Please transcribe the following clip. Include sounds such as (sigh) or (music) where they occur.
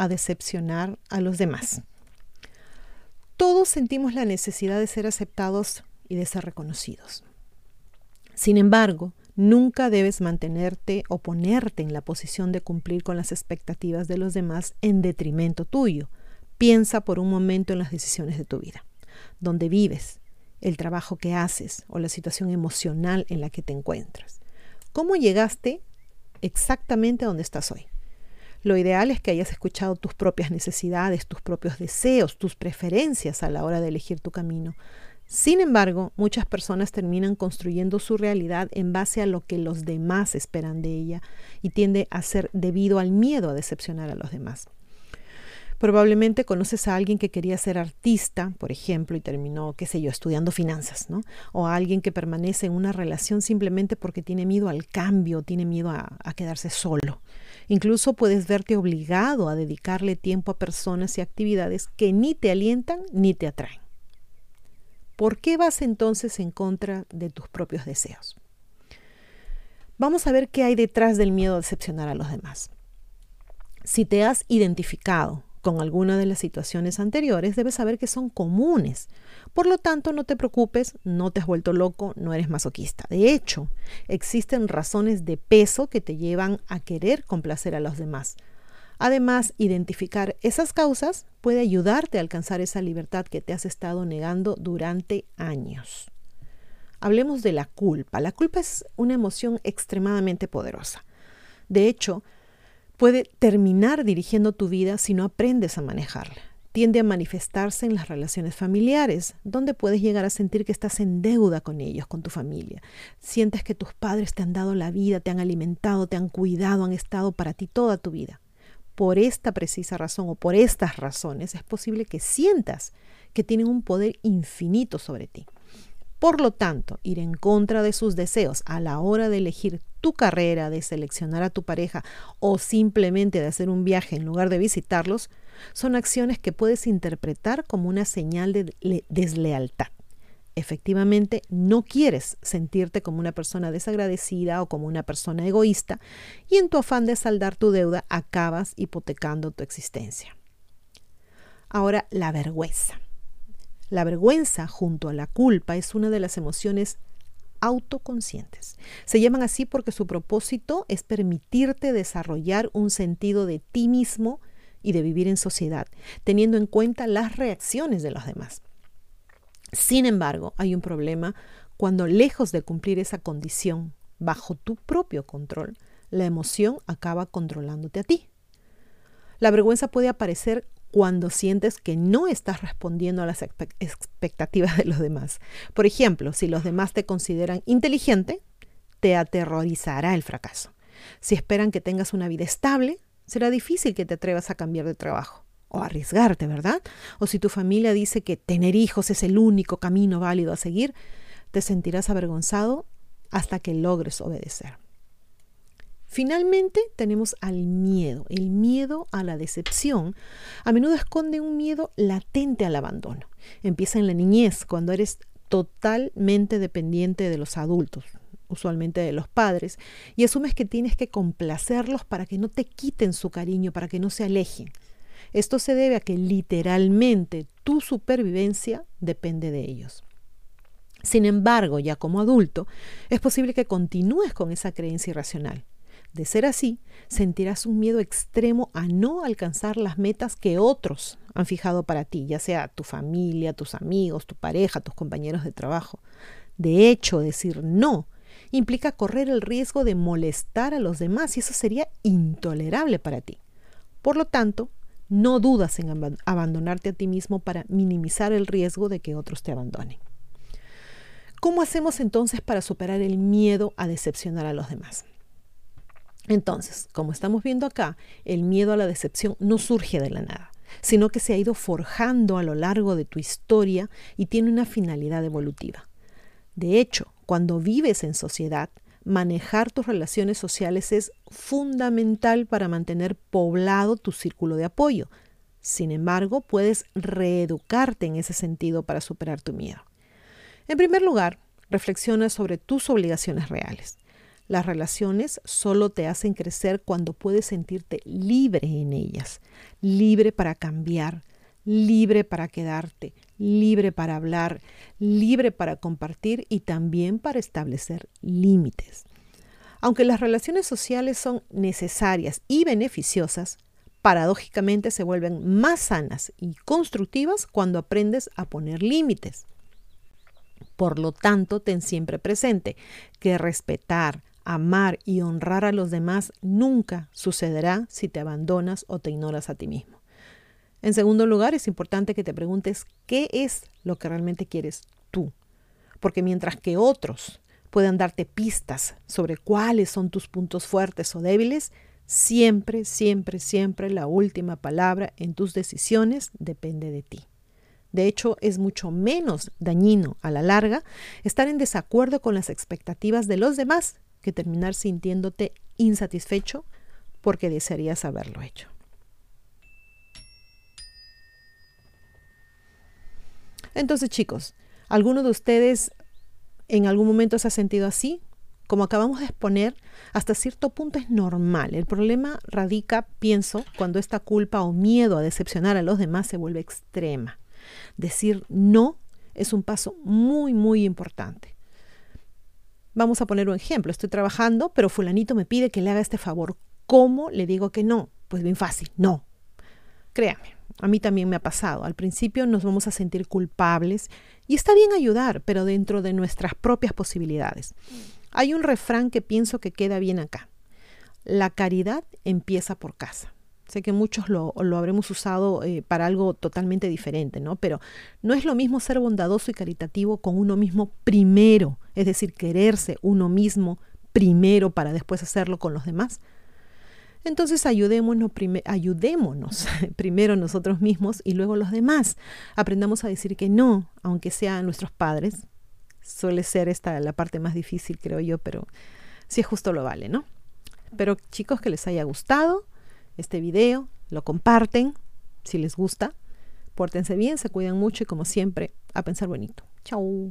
a decepcionar a los demás. Todos sentimos la necesidad de ser aceptados y de ser reconocidos. Sin embargo, nunca debes mantenerte o ponerte en la posición de cumplir con las expectativas de los demás en detrimento tuyo. Piensa por un momento en las decisiones de tu vida, donde vives, el trabajo que haces o la situación emocional en la que te encuentras. ¿Cómo llegaste exactamente a donde estás hoy? Lo ideal es que hayas escuchado tus propias necesidades, tus propios deseos, tus preferencias a la hora de elegir tu camino. Sin embargo, muchas personas terminan construyendo su realidad en base a lo que los demás esperan de ella y tiende a ser debido al miedo a decepcionar a los demás. Probablemente conoces a alguien que quería ser artista, por ejemplo, y terminó, qué sé yo, estudiando finanzas, ¿no? O a alguien que permanece en una relación simplemente porque tiene miedo al cambio, tiene miedo a, a quedarse solo. Incluso puedes verte obligado a dedicarle tiempo a personas y actividades que ni te alientan ni te atraen. ¿Por qué vas entonces en contra de tus propios deseos? Vamos a ver qué hay detrás del miedo a decepcionar a los demás. Si te has identificado con alguna de las situaciones anteriores, debes saber que son comunes. Por lo tanto, no te preocupes, no te has vuelto loco, no eres masoquista. De hecho, existen razones de peso que te llevan a querer complacer a los demás. Además, identificar esas causas puede ayudarte a alcanzar esa libertad que te has estado negando durante años. Hablemos de la culpa. La culpa es una emoción extremadamente poderosa. De hecho, puede terminar dirigiendo tu vida si no aprendes a manejarla. Tiende a manifestarse en las relaciones familiares, donde puedes llegar a sentir que estás en deuda con ellos, con tu familia. Sientes que tus padres te han dado la vida, te han alimentado, te han cuidado, han estado para ti toda tu vida. Por esta precisa razón o por estas razones es posible que sientas que tienen un poder infinito sobre ti. Por lo tanto, ir en contra de sus deseos a la hora de elegir tu carrera, de seleccionar a tu pareja o simplemente de hacer un viaje en lugar de visitarlos, son acciones que puedes interpretar como una señal de deslealtad. Efectivamente, no quieres sentirte como una persona desagradecida o como una persona egoísta y en tu afán de saldar tu deuda acabas hipotecando tu existencia. Ahora, la vergüenza. La vergüenza junto a la culpa es una de las emociones autoconscientes. Se llaman así porque su propósito es permitirte desarrollar un sentido de ti mismo y de vivir en sociedad, teniendo en cuenta las reacciones de los demás. Sin embargo, hay un problema cuando lejos de cumplir esa condición bajo tu propio control, la emoción acaba controlándote a ti. La vergüenza puede aparecer cuando sientes que no estás respondiendo a las expectativas de los demás. Por ejemplo, si los demás te consideran inteligente, te aterrorizará el fracaso. Si esperan que tengas una vida estable, será difícil que te atrevas a cambiar de trabajo o arriesgarte, ¿verdad? O si tu familia dice que tener hijos es el único camino válido a seguir, te sentirás avergonzado hasta que logres obedecer. Finalmente tenemos al miedo. El miedo a la decepción a menudo esconde un miedo latente al abandono. Empieza en la niñez, cuando eres totalmente dependiente de los adultos, usualmente de los padres, y asumes que tienes que complacerlos para que no te quiten su cariño, para que no se alejen. Esto se debe a que literalmente tu supervivencia depende de ellos. Sin embargo, ya como adulto, es posible que continúes con esa creencia irracional. De ser así, sentirás un miedo extremo a no alcanzar las metas que otros han fijado para ti, ya sea tu familia, tus amigos, tu pareja, tus compañeros de trabajo. De hecho, decir no implica correr el riesgo de molestar a los demás y eso sería intolerable para ti. Por lo tanto, no dudas en abandonarte a ti mismo para minimizar el riesgo de que otros te abandonen. ¿Cómo hacemos entonces para superar el miedo a decepcionar a los demás? Entonces, como estamos viendo acá, el miedo a la decepción no surge de la nada, sino que se ha ido forjando a lo largo de tu historia y tiene una finalidad evolutiva. De hecho, cuando vives en sociedad, manejar tus relaciones sociales es fundamental para mantener poblado tu círculo de apoyo. Sin embargo, puedes reeducarte en ese sentido para superar tu miedo. En primer lugar, reflexiona sobre tus obligaciones reales. Las relaciones solo te hacen crecer cuando puedes sentirte libre en ellas, libre para cambiar, libre para quedarte, libre para hablar, libre para compartir y también para establecer límites. Aunque las relaciones sociales son necesarias y beneficiosas, paradójicamente se vuelven más sanas y constructivas cuando aprendes a poner límites. Por lo tanto, ten siempre presente que respetar, amar y honrar a los demás nunca sucederá si te abandonas o te ignoras a ti mismo. En segundo lugar, es importante que te preguntes qué es lo que realmente quieres tú. Porque mientras que otros puedan darte pistas sobre cuáles son tus puntos fuertes o débiles, siempre, siempre, siempre la última palabra en tus decisiones depende de ti. De hecho, es mucho menos dañino a la larga estar en desacuerdo con las expectativas de los demás que terminar sintiéndote insatisfecho porque desearías haberlo hecho. Entonces, chicos, ¿alguno de ustedes en algún momento se ha sentido así? Como acabamos de exponer, hasta cierto punto es normal. El problema radica, pienso, cuando esta culpa o miedo a decepcionar a los demás se vuelve extrema. Decir no es un paso muy, muy importante. Vamos a poner un ejemplo. Estoy trabajando, pero fulanito me pide que le haga este favor. ¿Cómo le digo que no? Pues bien fácil, no. Créame, a mí también me ha pasado. Al principio nos vamos a sentir culpables y está bien ayudar, pero dentro de nuestras propias posibilidades. Hay un refrán que pienso que queda bien acá. La caridad empieza por casa. Sé que muchos lo, habremos usado eh, para algo totalmente diferente, ¿no? Pero no es lo mismo ser bondadoso y caritativo con uno mismo primero, es decir, quererse uno mismo primero para después hacerlo con los demás. Entonces ayudémonos, ayudémonos (laughs) primero nosotros mismos y luego los demás. Aprendamos a decir que no, aunque sean nuestros padres. Suele ser esta la parte más difícil, creo yo, pero si es justo lo vale, ¿no? Pero chicos, que les haya gustado este video, lo comparten si les gusta. Pórtense bien, se cuidan mucho y como siempre, a pensar bonito. Chao.